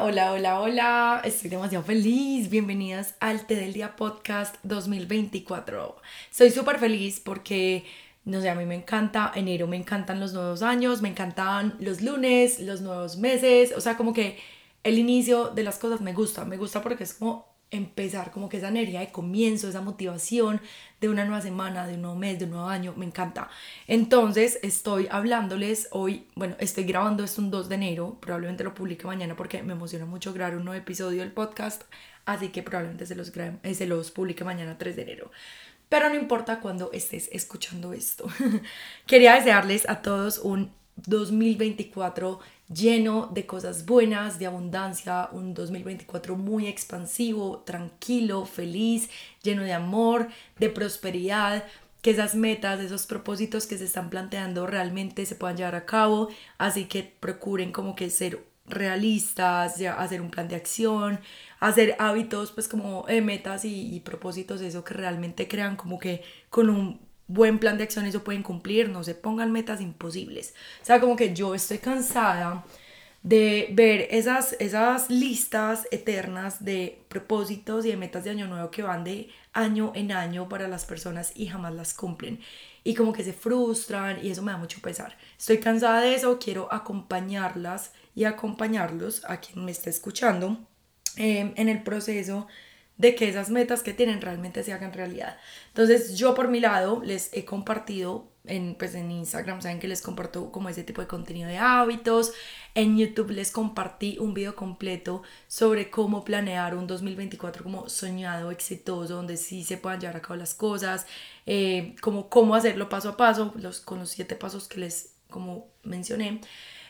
Hola, hola, hola. Estoy demasiado feliz. Bienvenidas al Té del Día Podcast 2024. Soy súper feliz porque, no sé, a mí me encanta enero, me encantan los nuevos años, me encantan los lunes, los nuevos meses. O sea, como que el inicio de las cosas me gusta. Me gusta porque es como empezar, como que esa energía de comienzo, esa motivación de una nueva semana, de un nuevo mes, de un nuevo año, me encanta. Entonces estoy hablándoles hoy, bueno, estoy grabando esto un 2 de enero, probablemente lo publique mañana porque me emociona mucho grabar un nuevo episodio del podcast, así que probablemente se los, eh, se los publique mañana 3 de enero. Pero no importa cuando estés escuchando esto. Quería desearles a todos un 2024 lleno de cosas buenas, de abundancia, un 2024 muy expansivo, tranquilo, feliz, lleno de amor, de prosperidad, que esas metas, esos propósitos que se están planteando realmente se puedan llevar a cabo, así que procuren como que ser realistas, ya hacer un plan de acción, hacer hábitos, pues como eh, metas y, y propósitos, eso que realmente crean como que con un buen plan de acción eso pueden cumplir, no se pongan metas imposibles. O sea, como que yo estoy cansada de ver esas, esas listas eternas de propósitos y de metas de año nuevo que van de año en año para las personas y jamás las cumplen. Y como que se frustran y eso me da mucho pesar. Estoy cansada de eso, quiero acompañarlas y acompañarlos a quien me esté escuchando eh, en el proceso de que esas metas que tienen realmente se hagan realidad. Entonces yo por mi lado les he compartido en, pues en Instagram, saben que les comparto como ese tipo de contenido de hábitos. En YouTube les compartí un video completo sobre cómo planear un 2024 como soñado, exitoso, donde sí se puedan llevar a cabo las cosas, eh, como cómo hacerlo paso a paso, los, con los siete pasos que les como mencioné.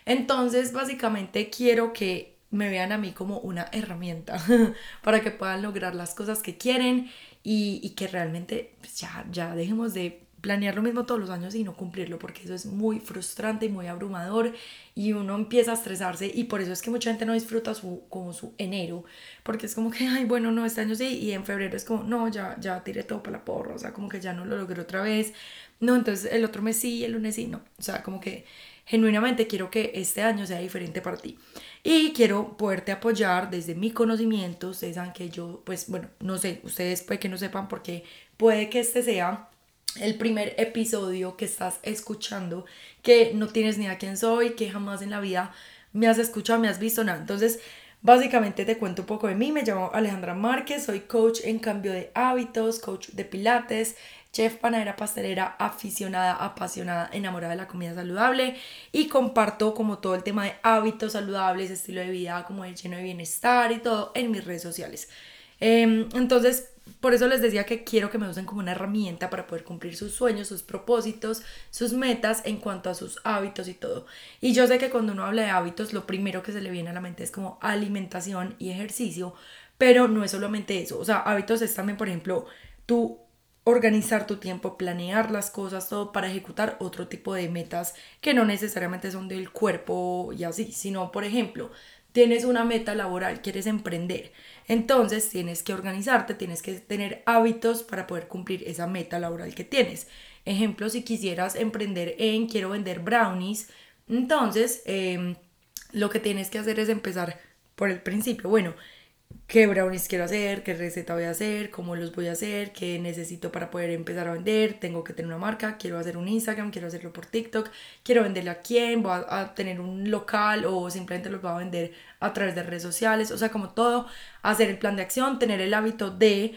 Entonces básicamente quiero que me vean a mí como una herramienta para que puedan lograr las cosas que quieren y, que realmente pues, ya, ya dejemos de planear lo mismo todos los años y no cumplirlo porque eso es muy frustrante y muy abrumador y uno empieza a estresarse y por eso es que mucha gente no disfruta su, como su enero porque es como que ay bueno no este año sí y en febrero es como no ya ya tiré todo para la porra o sea como que ya no lo logré otra vez. No entonces el otro mes sí el lunes sí no. O sea como que genuinamente quiero que este año sea diferente para ti. Y quiero poderte apoyar desde mi conocimiento. Ustedes saben que yo, pues bueno, no sé, ustedes puede que no sepan porque puede que este sea el primer episodio que estás escuchando, que no tienes ni a quién soy, que jamás en la vida me has escuchado, me has visto nada. Entonces, básicamente te cuento un poco de mí. Me llamo Alejandra Márquez, soy coach en cambio de hábitos, coach de pilates, chef, panadera, pastelera, aficionada, apasionada, enamorada de la comida saludable y comparto como todo el tema de hábitos saludables, estilo de vida, como el lleno de bienestar y todo en mis redes sociales. Em, entonces, por eso les decía que quiero que me usen como una herramienta para poder cumplir sus sueños, sus propósitos, sus metas en cuanto a sus hábitos y todo. Y yo sé que cuando uno habla de hábitos, lo primero que se le viene a la mente es como alimentación y ejercicio, pero no es solamente eso. O sea, hábitos es también, por ejemplo, tú organizar tu tiempo, planear las cosas, todo para ejecutar otro tipo de metas que no necesariamente son del cuerpo y así, sino, por ejemplo, tienes una meta laboral, quieres emprender, entonces tienes que organizarte, tienes que tener hábitos para poder cumplir esa meta laboral que tienes. Ejemplo, si quisieras emprender en quiero vender brownies, entonces em, lo que tienes que hacer es empezar por el principio. Bueno, qué brownies quiero hacer, qué receta voy a hacer, cómo los voy a hacer, qué necesito para poder empezar a vender, tengo que tener una marca, quiero hacer un Instagram, quiero hacerlo por TikTok, quiero venderle a quién, voy a, tener un local o simplemente los voy a vender a través de redes sociales, o sea, como todo, hacer el plan de acción, tener el hábito de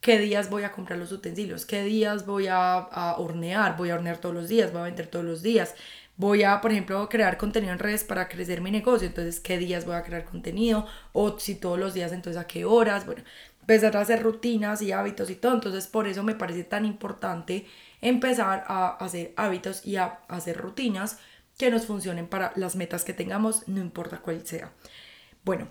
qué días voy a comprar los utensilios, qué días voy a, a hornear, voy a hornear todos los días, voy a vender todos los días, voy a, por ejemplo, crear contenido en redes para crecer mi negocio, entonces qué días voy a crear contenido, o si todos los días, entonces a qué horas, bueno, empezar a hacer rutinas y hábitos y todo, entonces por eso me parece tan importante empezar a hacer hábitos y a hacer rutinas que nos funcionen para las metas que tengamos, no importa cuál sea. Bueno,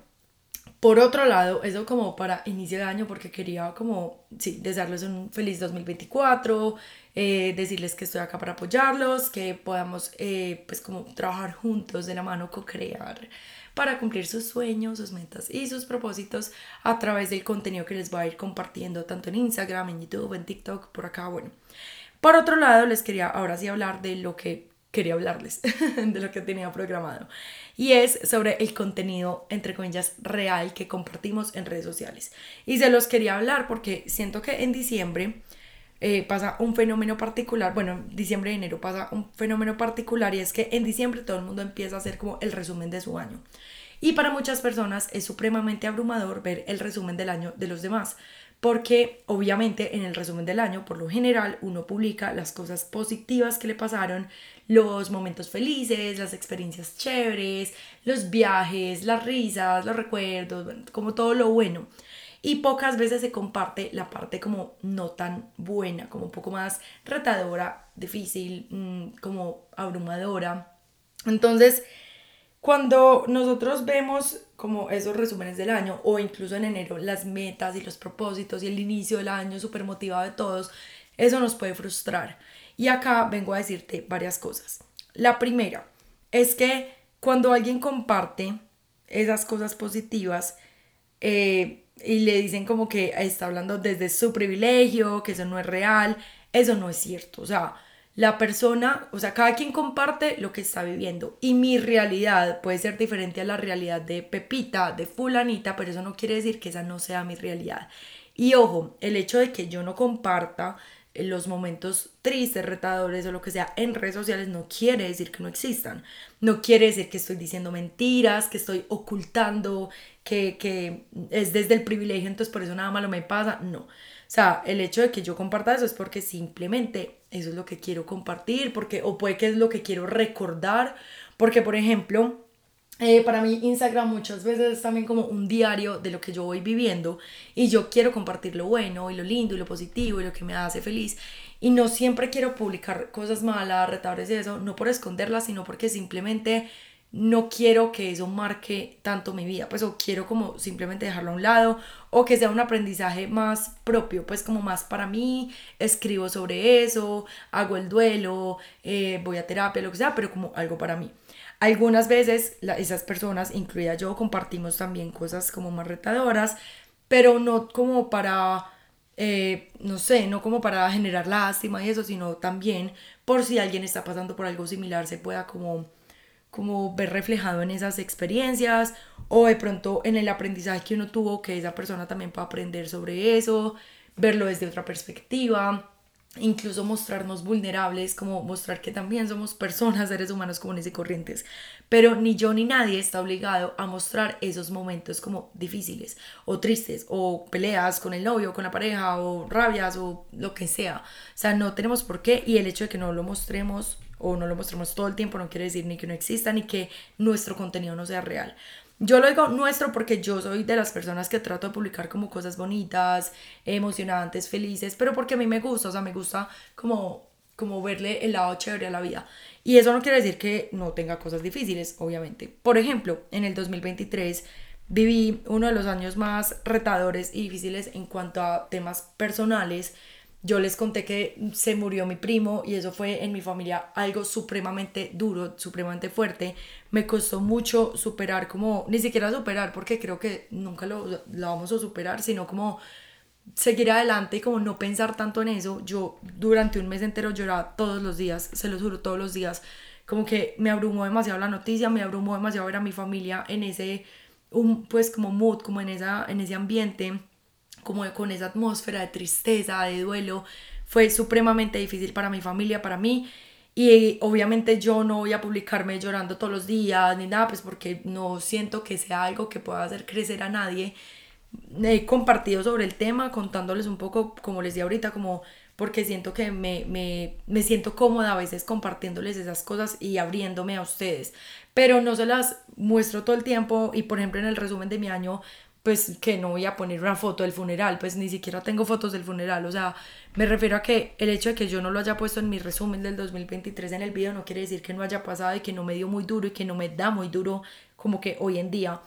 por otro lado, eso como para inicio de año, porque quería como, sí, desearles un feliz 2024, eh, decirles que estoy acá para apoyarlos, que podamos eh, pues como trabajar juntos de la mano, co-crear para cumplir sus sueños, sus metas y sus propósitos a través del contenido que les voy a ir compartiendo tanto en Instagram, en YouTube, en TikTok, por acá, bueno. Por otro lado, les quería ahora sí hablar de lo que quería hablarles de lo que tenía programado. Y es sobre el contenido, entre comillas, real que compartimos en redes sociales. Y se los quería hablar porque siento que en diciembre eh, pasa un fenómeno particular, bueno, diciembre y enero pasa un fenómeno particular y es que en diciembre todo el mundo empieza a hacer como el resumen de su año. Y para muchas personas es supremamente abrumador ver el resumen del año de los demás, porque obviamente en el resumen del año, por lo general, uno publica las cosas positivas que le pasaron, los momentos felices, las experiencias chéveres, los viajes, las risas, los recuerdos, como todo lo bueno y pocas veces se comparte la parte como no tan buena, como un poco más retadora, difícil, mm, como abrumadora. Entonces, cuando nosotros vemos como esos resúmenes del año o incluso en enero las metas y los propósitos y el inicio del año súper motivado de todos, eso nos puede frustrar. Y acá vengo a decirte varias cosas. La primera es que cuando alguien comparte esas cosas positivas, eh, y le dicen como que está hablando desde su privilegio, que eso no es real, eso no es cierto, o sea, la persona, o sea, cada quien comparte lo que está viviendo y mi realidad puede ser diferente a la realidad de Pepita, de fulanita, pero eso no quiere decir que esa no sea mi realidad. Y ojo, el hecho de que yo no comparta los momentos tristes, retadores o lo que sea en redes sociales no quiere decir que no existan. No quiere decir que estoy diciendo mentiras, que estoy ocultando, que, que es desde el privilegio, entonces por eso nada malo me pasa. No. O sea, el hecho de que yo comparta eso es porque simplemente eso es lo que quiero compartir, porque, o puede que es lo que quiero recordar, porque por ejemplo, eh, para mí Instagram muchas veces es también como un diario de lo que yo voy viviendo y yo quiero compartir lo bueno y lo lindo y lo positivo y lo que me hace feliz. Y no siempre quiero publicar cosas malas, retadores y eso, no por esconderlas, sino porque simplemente no quiero que eso marque tanto mi vida, pues o quiero como simplemente dejarlo a un lado o que sea un aprendizaje más propio, pues como más para mí, escribo sobre eso, hago el duelo, eh, voy a terapia, lo que sea, pero como algo para mí. Algunas veces esas personas, incluida yo, compartimos también cosas como más retadoras, pero no como para, eh, no sé, no como para generar lástima y eso, sino también por si alguien está pasando por algo similar, se pueda como, como ver reflejado en esas experiencias o de pronto en el aprendizaje que uno tuvo, que esa persona también pueda aprender sobre eso, verlo desde otra perspectiva incluso mostrarnos vulnerables, como mostrar que también somos personas, seres humanos comunes y corrientes. Pero ni yo ni nadie está obligado a mostrar esos momentos como difíciles o tristes o peleas con el novio, con la pareja o rabias o lo que sea. O sea, no tenemos por qué y el hecho de que no lo mostremos o no lo mostremos todo el tiempo no quiere decir ni que no exista ni que nuestro contenido no sea real. Yo lo digo nuestro porque yo soy de las personas que trato de publicar como cosas bonitas, emocionantes, felices, pero porque a mí me gusta, o sea, me gusta como, como verle el lado chévere a la vida. Y eso no quiere decir que no tenga cosas difíciles, obviamente. Por ejemplo, en el 2023 viví uno de los años más retadores y difíciles en cuanto a temas personales yo les conté que se murió mi primo y eso fue en mi familia algo supremamente duro, supremamente fuerte. Me costó mucho superar, como ni siquiera superar, porque creo que nunca lo, lo vamos a superar, sino como seguir adelante y como no pensar tanto en eso. Yo durante un mes entero lloraba todos los días, se lo juro, todos los días. Como que me abrumó demasiado la noticia, me abrumó demasiado ver a mi familia en ese, pues como mood, como en, esa, en ese ambiente como con esa atmósfera de tristeza, de duelo, fue supremamente difícil para mi familia, para mí. Y obviamente yo no voy a publicarme llorando todos los días ni nada, pues porque no siento que sea algo que pueda hacer crecer a nadie. He compartido sobre el tema, contándoles un poco, como les di ahorita, como porque siento que me, me, me siento cómoda a veces compartiéndoles esas cosas y abriéndome a ustedes. Pero no se las muestro todo el tiempo y por ejemplo en el resumen de mi año pues que no voy a poner una foto del funeral, pues ni siquiera tengo fotos del funeral, o sea, me refiero a que el hecho de que yo no lo haya puesto en mi resumen del 2023 en el video no quiere decir que no haya pasado y que no me dio muy duro y que no me da muy duro como que hoy en día.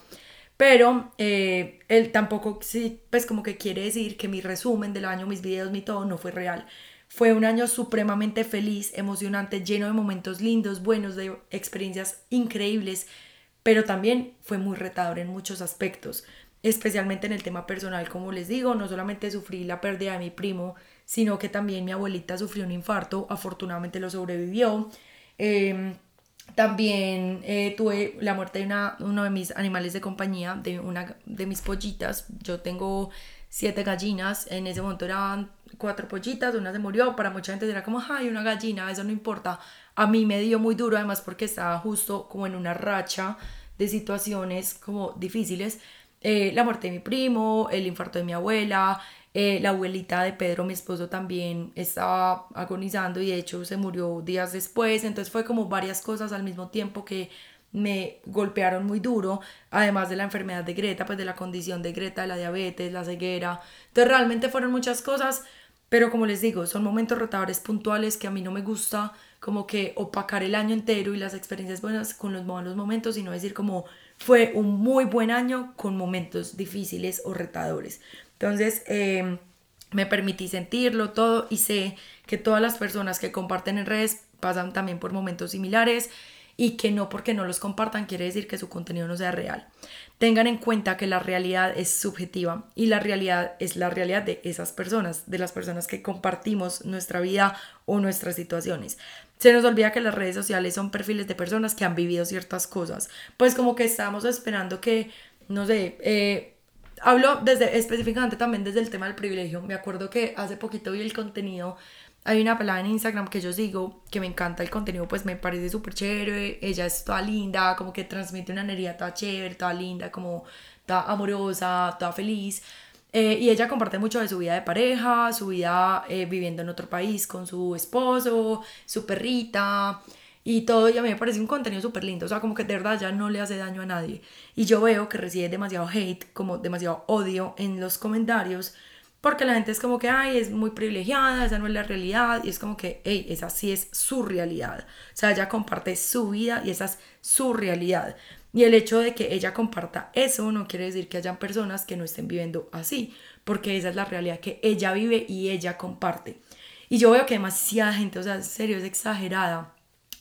Pero eh, él tampoco, sí, pues como que quiere decir que mi resumen del año, mis videos, mi todo no fue real. Fue un año supremamente feliz, emocionante, lleno de momentos lindos, buenos, de experiencias increíbles, pero también fue muy retador en muchos aspectos especialmente en el tema personal, como les digo, no solamente sufrí la pérdida de mi primo, sino que también mi abuelita sufrió un infarto, afortunadamente lo sobrevivió. Em, también eh, tuve la muerte de una, uno de mis animales de compañía, de una de mis pollitas. Yo tengo siete gallinas, en ese momento eran cuatro pollitas, una se murió, para mucha gente era como, ay, una gallina, eso no importa. A mí me dio muy duro, además porque estaba justo como en una racha de situaciones como difíciles. Eh, la muerte de mi primo, el infarto de mi abuela, eh, la abuelita de Pedro, mi esposo, también estaba agonizando y de hecho se murió días después. Entonces fue como varias cosas al mismo tiempo que me golpearon muy duro, además de la enfermedad de Greta, pues de la condición de Greta, la diabetes, la ceguera. Entonces realmente fueron muchas cosas, pero como les digo, son momentos rotadores puntuales que a mí no me gusta como que opacar el año entero y las experiencias buenas con los malos momentos, sino decir como fue un muy buen año con momentos difíciles o retadores. Entonces, em, me permití sentirlo todo y sé que todas las personas que comparten en redes pasan también por momentos similares y que no porque no los compartan quiere decir que su contenido no sea real. Tengan en cuenta que la realidad es subjetiva y la realidad es la realidad de esas personas, de las personas que compartimos nuestra vida o nuestras situaciones. Se nos olvida que las redes sociales son perfiles de personas que han vivido ciertas cosas. Pues como que estamos esperando que, no sé, eh, hablo desde específicamente también desde el tema del privilegio. Me acuerdo que hace poquito vi el contenido. Hay una pelada en Instagram que yo sigo, que me encanta el contenido, pues me parece súper chévere. Ella es toda linda, como que transmite una energía toda chévere, toda linda, como toda amorosa, toda feliz. Eh, y ella comparte mucho de su vida de pareja, su vida eh, viviendo en otro país con su esposo, su perrita y todo, y a mí me parece un contenido súper lindo, o sea, como que de verdad ya no le hace daño a nadie. Y yo veo que recibe demasiado hate, como demasiado odio en los comentarios, porque la gente es como que, ay, es muy privilegiada, esa no es la realidad, y es como que, hey, esa sí es su realidad. O sea, ella comparte su vida y esa es su realidad. Y el hecho de que ella comparta eso no quiere decir que hayan personas que no estén viviendo así, porque esa es la realidad que ella vive y ella comparte. Y yo veo que demasiada gente, o sea, en serio, es exagerada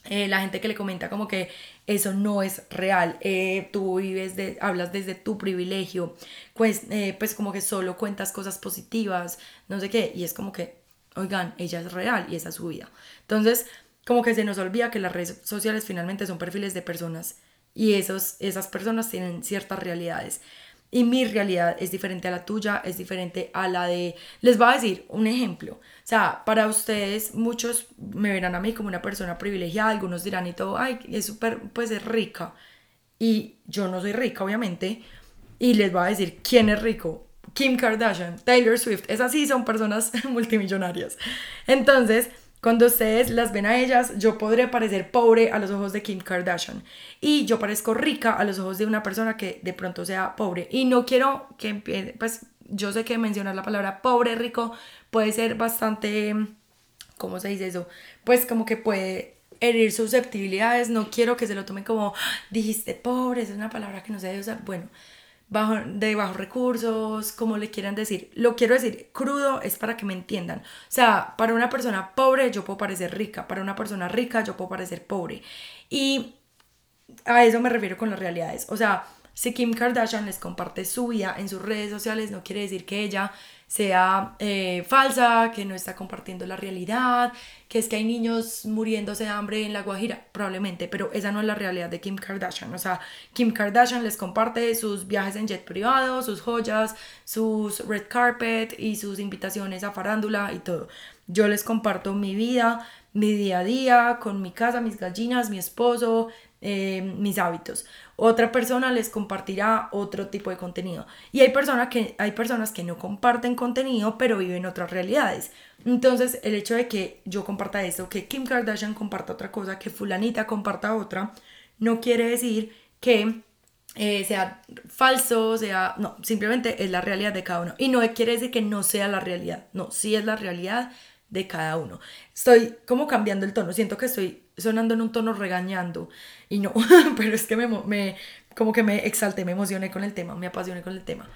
eh, la gente que le comenta como que eso no es real, eh, tú vives, de, hablas desde tu privilegio, pues, eh, pues como que solo cuentas cosas positivas, no sé qué, y es como que, oigan, ella es real y esa es su vida. Entonces, como que se nos olvida que las redes sociales finalmente son perfiles de personas y esos, esas personas tienen ciertas realidades y mi realidad es diferente a la tuya, es diferente a la de... Les voy a decir un ejemplo. O sea, para ustedes muchos me verán a mí como una persona privilegiada, algunos dirán y todo, ay, es súper, pues es rica. Y yo no soy rica, obviamente. Y les voy a decir, ¿quién es rico? Kim Kardashian, Taylor Swift, esas sí son personas multimillonarias. Entonces, cuando ustedes las ven a ellas, yo podré parecer pobre a los ojos de Kim Kardashian. Y yo parezco rica a los ojos de una persona que de pronto sea pobre. Y no quiero que pues yo sé que mencionar la palabra pobre, rico, puede ser bastante, ¿cómo se dice eso? Pues como que puede herir susceptibilidades. No quiero que se lo tomen como, ah, dijiste pobre, es una palabra que no se debe usar. Bueno, de bajos recursos, como le quieran decir. Lo quiero decir crudo es para que me entiendan. O sea, para una persona pobre yo puedo parecer rica, para una persona rica yo puedo parecer pobre. Y a eso me refiero con las realidades. O sea, si Kim Kardashian les comparte su vida en sus redes sociales, no quiere decir que ella sea eh, falsa, que no está compartiendo la realidad, que es que hay niños muriéndose de hambre en la Guajira, probablemente, pero esa no es la realidad de Kim Kardashian. O sea, Kim Kardashian les comparte sus viajes en jet privado, sus joyas, sus red carpet y sus invitaciones a farándula y todo. Yo les comparto mi vida, mi día a día, con mi casa, mis gallinas, mi esposo, eh, mis hábitos. Otra persona les compartirá otro tipo de contenido. Y hay, personas que, hay personas que no comparten contenido, pero viven otras realidades. Entonces, el hecho de que yo comparta esto, que Kim Kardashian comparta otra cosa, que fulanita comparta otra, no quiere decir que eh, sea falso, sea... No, simplemente es la realidad de cada uno. Y no quiere decir que no sea la realidad. No, sí es la realidad de cada uno. Estoy como cambiando el tono, siento que estoy sonando en un tono regañando y no, pero es que me, me, como que me exalté, me emocioné con el tema, me apasioné con el tema.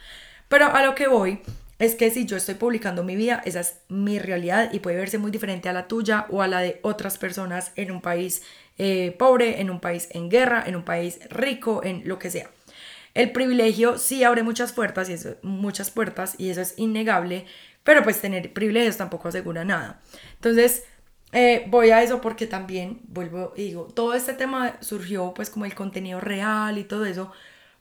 Pero a lo que voy es que si yo estoy publicando mi vida, esa es mi realidad y puede verse muy diferente a la tuya o a la de otras personas en un país eh, pobre, en un país en guerra, en un país rico, en lo que sea. El privilegio sí abre muchas puertas y eso, muchas puertas y eso es innegable, pero pues tener privilegios tampoco asegura nada. Entonces, eh, voy a eso porque también vuelvo y digo, todo este tema surgió pues como el contenido real y todo eso,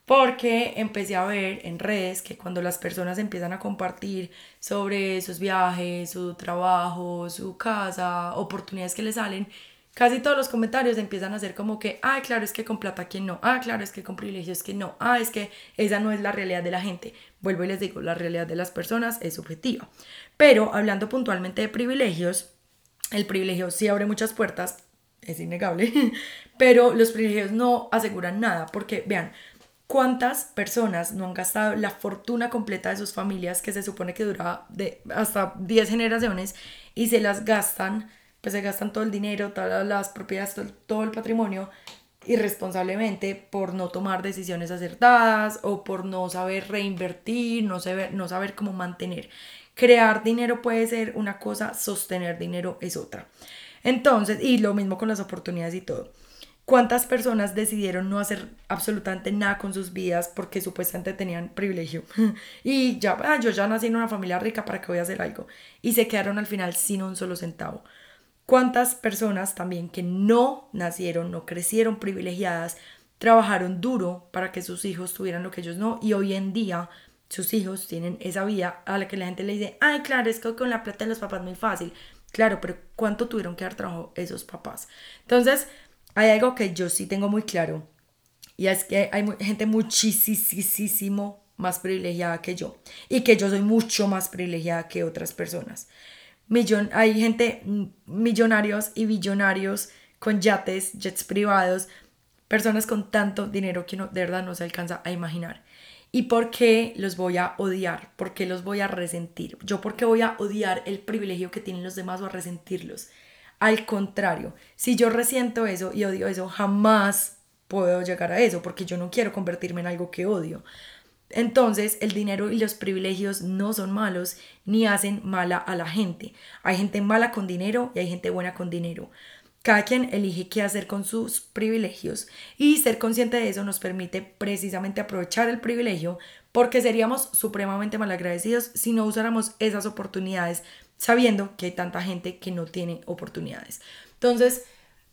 porque empecé a ver en redes que cuando las personas empiezan a compartir sobre sus viajes, su trabajo, su casa, oportunidades que les salen, casi todos los comentarios empiezan a ser como que, ah, claro, es que con plata que no, ah, claro, es que con privilegios que no, ah, es que esa no es la realidad de la gente. Vuelvo y les digo, la realidad de las personas es subjetiva. Pero hablando puntualmente de privilegios, el privilegio sí abre muchas puertas, es innegable, pero los privilegios no aseguran nada, porque vean, ¿cuántas personas no han gastado la fortuna completa de sus familias, que se supone que dura de hasta 10 generaciones, y se las gastan, pues se gastan todo el dinero, todas las propiedades, todo, el patrimonio, irresponsablemente por no tomar decisiones acertadas o por no saber reinvertir, no saber, no saber cómo mantener. Crear dinero puede ser una cosa, sostener dinero es otra. Entonces, y lo mismo con las oportunidades y todo. ¿Cuántas personas decidieron no hacer absolutamente nada con sus vidas porque supuestamente tenían privilegio? y ya, ah, yo ya nací en una familia rica, ¿para qué voy a hacer algo? Y se quedaron al final sin un solo centavo. ¿Cuántas personas también que no nacieron, no crecieron privilegiadas, trabajaron duro para que sus hijos tuvieran lo que ellos no? Y hoy en día sus hijos tienen esa vida a la que la gente le dice, ay, claro, es que con la plata de los papás muy fácil. Claro, pero ¿cuánto tuvieron que dar trabajo esos papás? Entonces, hay algo que yo sí tengo muy claro y es que hay gente muchísimo más privilegiada que yo y que yo soy mucho más privilegiada que otras personas. Millon, hay gente mm, millonarios y billonarios con yates, jets privados, personas con tanto dinero que no, de verdad no se alcanza a imaginar. ¿Y por qué los voy a odiar? ¿Por qué los voy a resentir? ¿Yo por qué voy a odiar el privilegio que tienen los demás o a resentirlos? Al contrario, si yo resiento eso y odio eso, jamás puedo llegar a eso porque yo no quiero convertirme en algo que odio. Entonces, el dinero y los privilegios no son malos ni hacen mala a la gente. Hay gente mala con dinero y hay gente buena con dinero. Cada quien elige qué hacer con sus privilegios y ser consciente de eso nos permite precisamente aprovechar el privilegio porque seríamos supremamente malagradecidos si no usáramos esas oportunidades sabiendo que hay tanta gente que no tiene oportunidades. Entonces,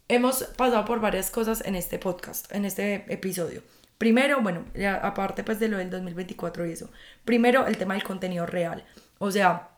hemos pasado por varias cosas en este podcast, en este episodio. Primero, bueno, aparte pues de lo del 2024 y eso. Primero, el tema del contenido real. O sea,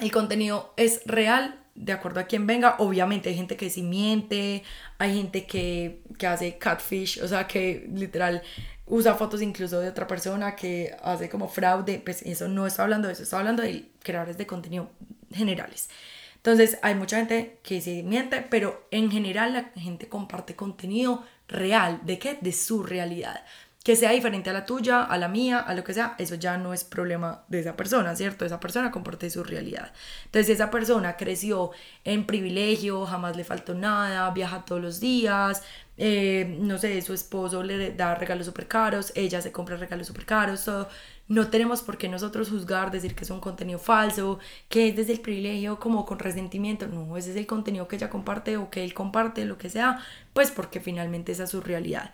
el contenido es real de acuerdo a quien venga. Obviamente hay gente que sí miente, hay gente que, que hace catfish, o sea, que literal usa fotos incluso de otra persona que hace como fraude, pues eso no está hablando de eso, está hablando de creadores de contenido generales. Entonces hay mucha gente que sí miente, pero en general la gente comparte contenido real, ¿de qué? De su realidad que sea diferente a la tuya, a la mía, a lo que sea, eso ya no es problema de esa persona, ¿cierto? Esa persona comparte su realidad. Entonces, si esa persona creció en privilegio, jamás le faltó nada, viaja todos los días, eh, no sé, su esposo le da regalos súper caros, ella se compra regalos súper caros, todo. No tenemos por qué nosotros juzgar, decir que es un contenido falso, que es desde el privilegio como con resentimiento. No, ese es el contenido que ella comparte o que él comparte, lo que sea, pues porque finalmente esa es su realidad.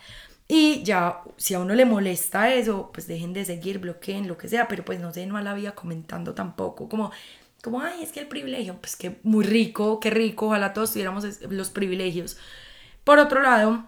Y ya, si a uno le molesta eso, pues dejen de seguir, bloqueen, lo que sea, pero pues no se den la vida comentando tampoco, como, como, ay, es que el privilegio, pues que muy rico, qué rico, ojalá todos tuviéramos los privilegios. Por otro lado,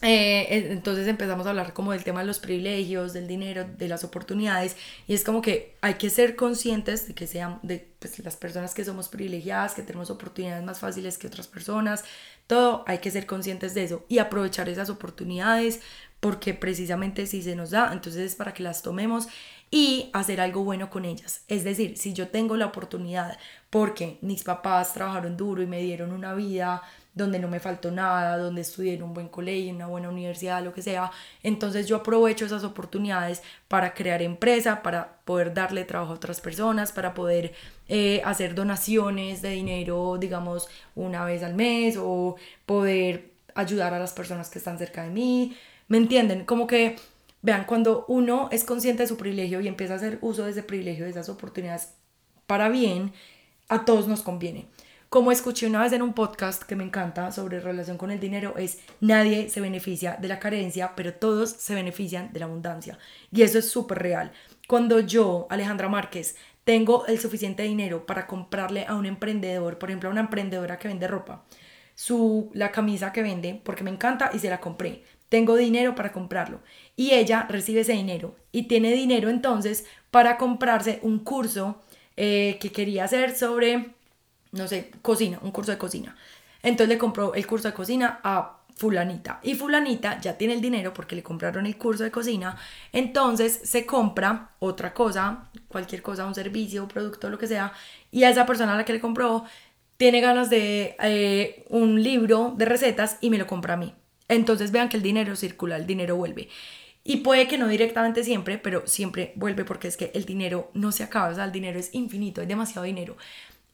eh, entonces empezamos a hablar como del tema de los privilegios, del dinero, de las oportunidades y es como que hay que ser conscientes de que sean de pues, las personas que somos privilegiadas, que tenemos oportunidades más fáciles que otras personas, todo hay que ser conscientes de eso y aprovechar esas oportunidades porque precisamente si se nos da, entonces es para que las tomemos y hacer algo bueno con ellas. Es decir, si yo tengo la oportunidad porque mis papás trabajaron duro y me dieron una vida donde no me faltó nada, donde estudié en un buen colegio, en una buena universidad, lo que sea. Entonces yo aprovecho esas oportunidades para crear empresa, para poder darle trabajo a otras personas, para poder eh, hacer donaciones de dinero, digamos, una vez al mes o poder ayudar a las personas que están cerca de mí. ¿Me entienden? Como que, vean, cuando uno es consciente de su privilegio y empieza a hacer uso de ese privilegio, de esas oportunidades para bien, a todos nos conviene. Como escuché una vez en un podcast que me encanta sobre relación con el dinero, es nadie se beneficia de la carencia, pero todos se benefician de la abundancia. Y eso es súper real. Cuando yo, Alejandra Márquez, tengo el suficiente dinero para comprarle a un emprendedor, por ejemplo, a una emprendedora que vende ropa, su, la camisa que vende, porque me encanta y se la compré. Tengo dinero para comprarlo. Y ella recibe ese dinero y tiene dinero entonces para comprarse un curso eh, que quería hacer sobre, no sé, cocina, un curso de cocina. Entonces le compró el curso de cocina a fulanita. Y fulanita ya tiene el dinero porque le compraron el curso de cocina. Entonces se compra otra cosa, cualquier cosa, un servicio, un producto, lo que sea. Y esa persona a la que le compró tiene ganas de eh, un libro de recetas y me lo compra a mí. Entonces vean que el dinero circula, el dinero vuelve. Y puede que no directamente siempre, pero siempre vuelve porque es que el dinero no se acaba, o sea, el dinero es infinito, hay demasiado dinero.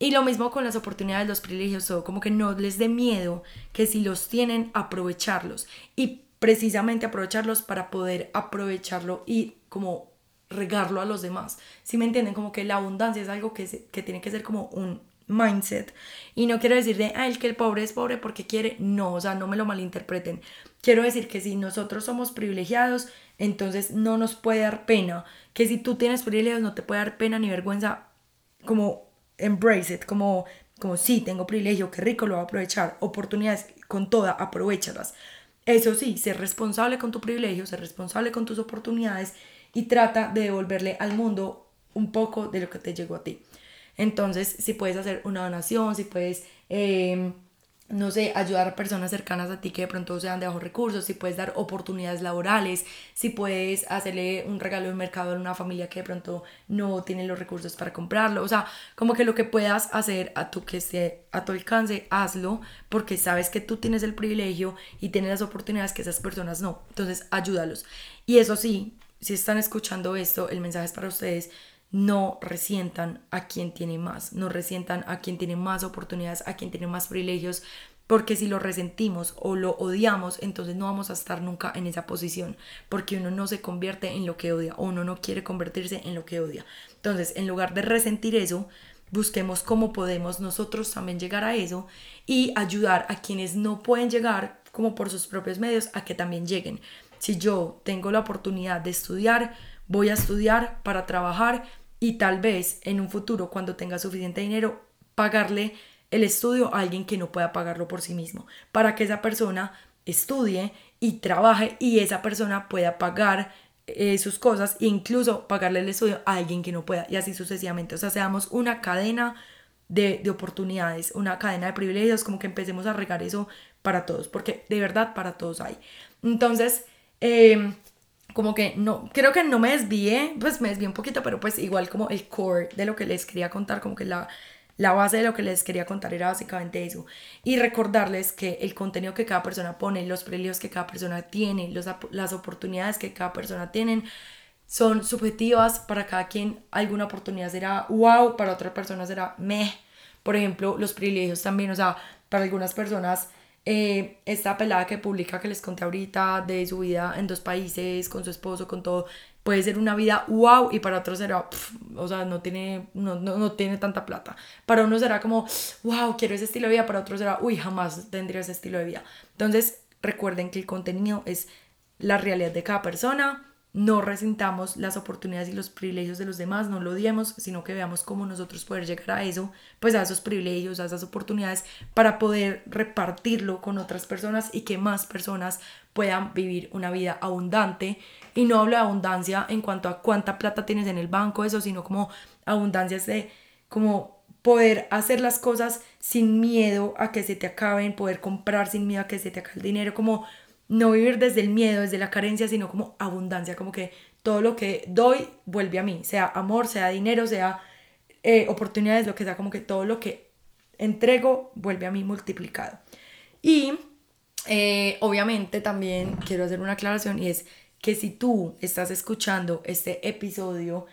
Y lo mismo con las oportunidades, los privilegios, todo, como que no les dé miedo que si los tienen, aprovecharlos. Y precisamente aprovecharlos para poder aprovecharlo y como regarlo a los demás. Si me entienden? Como que la abundancia es algo que, que tiene que ser como un mindset. Y no quiero decir de, ah, el que el pobre es pobre porque quiere. No, o sea, no me lo malinterpreten. Quiero decir que si nosotros somos privilegiados, entonces no nos puede dar pena. Que si tú tienes privilegios, no te puede dar pena ni vergüenza como embrace it, como, como sí, tengo privilegio, qué rico, lo voy a aprovechar, oportunidades con toda, aprovechalas. Eso sí, ser responsable con tu privilegio, ser responsable con tus oportunidades y trata de devolverle al mundo un poco de lo que te llegó a ti. Entonces, si puedes hacer una donación, si puedes... Eh, no sé, ayudar a personas cercanas a ti que de pronto sean de bajos recursos, si puedes dar oportunidades laborales, si puedes hacerle un regalo de mercado a una familia que de pronto no tiene los recursos para comprarlo, o sea, como que lo que puedas hacer a tu que esté a tu alcance, hazlo, porque sabes que tú tienes el privilegio y tienes las oportunidades que esas personas no, entonces ayúdalos. Y eso sí, si están escuchando esto, el mensaje es para ustedes, no resientan a quien tiene más, no resientan a quien tiene más oportunidades, a quien tiene más privilegios, porque si lo resentimos o lo odiamos, entonces no vamos a estar nunca en esa posición, porque uno no se convierte en lo que odia o uno no quiere convertirse en lo que odia. Entonces, en lugar de resentir eso, busquemos cómo podemos nosotros también llegar a eso y ayudar a quienes no pueden llegar como por sus propios medios a que también lleguen. Si yo tengo la oportunidad de estudiar, voy a estudiar para trabajar y tal vez en un futuro, cuando tenga suficiente dinero, pagarle el estudio a alguien que no pueda pagarlo por sí mismo, para que esa persona estudie y trabaje y esa persona pueda pagar eh, sus cosas e incluso pagarle el estudio a alguien que no pueda y así sucesivamente. O sea, seamos una cadena de, oportunidades, una cadena de privilegios, como que empecemos a regar eso para todos, porque de verdad para todos hay. Entonces, eh, como que no, creo que no me desvié, pues me desvié un poquito, pero pues igual como el core de lo que les quería contar, como que la, la base de lo que les quería contar era básicamente eso. Y recordarles que el contenido que cada persona pone, los privilegios que cada persona tiene, los, las oportunidades que cada persona tiene, son subjetivas para cada quien. Alguna oportunidad será wow, para otra persona será meh. Por ejemplo, los privilegios también, o sea, para algunas personas eh, esta pelada que publica que les conté ahorita de su vida en dos países, con su esposo, con todo, puede ser una vida wow y para otros será, o sea, no tiene, no, no, no, tiene tanta plata. Para uno será como, wow, quiero ese estilo de vida, para otros será, uy, jamás tendría ese estilo de vida. Entonces, recuerden que el contenido es la realidad de cada persona no resintamos las oportunidades y los privilegios de los demás, no lo odiemos, sino que veamos cómo nosotros poder llegar a eso, pues a esos privilegios, a esas oportunidades, para poder repartirlo con otras personas y que más personas puedan vivir una vida abundante. Y no hablo de abundancia en cuanto a cuánta plata tienes en el banco, eso, sino como abundancia de como poder hacer las cosas sin miedo a que se te acaben, poder comprar sin miedo a que se te acabe el dinero, como no vivir desde el miedo, desde la carencia, sino como abundancia, como que todo lo que doy vuelve a mí, sea amor, sea dinero, sea eh, oportunidades, lo que sea, como que todo lo que entrego vuelve a mí multiplicado. Y eh, obviamente también quiero hacer una aclaración y es que si tú estás escuchando este episodio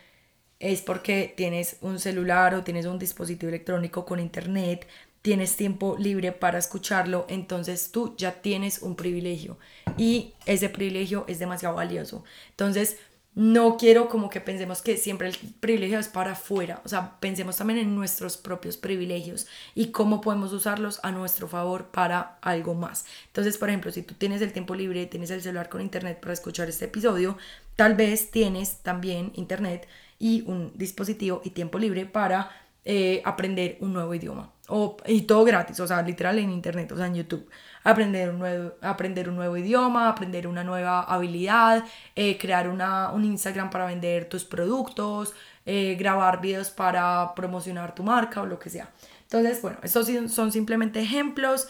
es porque tienes un celular o tienes un dispositivo electrónico con internet, tienes tiempo libre para escucharlo, entonces tú ya tienes un privilegio y ese privilegio es demasiado valioso. Entonces, no quiero como que pensemos que siempre el privilegio es para afuera, o sea, pensemos también en nuestros propios privilegios y cómo podemos usarlos a nuestro favor para algo más. Entonces, por ejemplo, si tú tienes el tiempo libre, tienes el celular con internet para escuchar este episodio, tal vez tienes también internet y un dispositivo y tiempo libre para eh, aprender un nuevo idioma. O, y todo gratis, o sea, literal en internet, o sea, en YouTube. Aprender un nuevo, aprender un nuevo idioma, aprender una nueva habilidad, eh, crear una, un Instagram para vender tus productos, eh, grabar videos para promocionar tu marca o lo que sea. Entonces, bueno, estos son simplemente ejemplos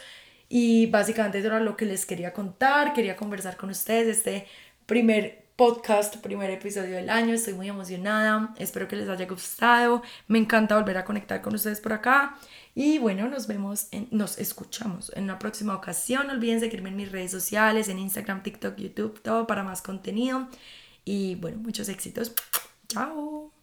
y básicamente eso era lo que les quería contar, quería conversar con ustedes este primer podcast, primer episodio del año. Estoy muy emocionada. Espero que les haya gustado. Me encanta volver a conectar con ustedes por acá. Y bueno, nos vemos, en, nos escuchamos en una próxima ocasión. No olviden seguirme en mis redes sociales, en Instagram, TikTok, YouTube, todo para más contenido. Y bueno, muchos éxitos. Chao.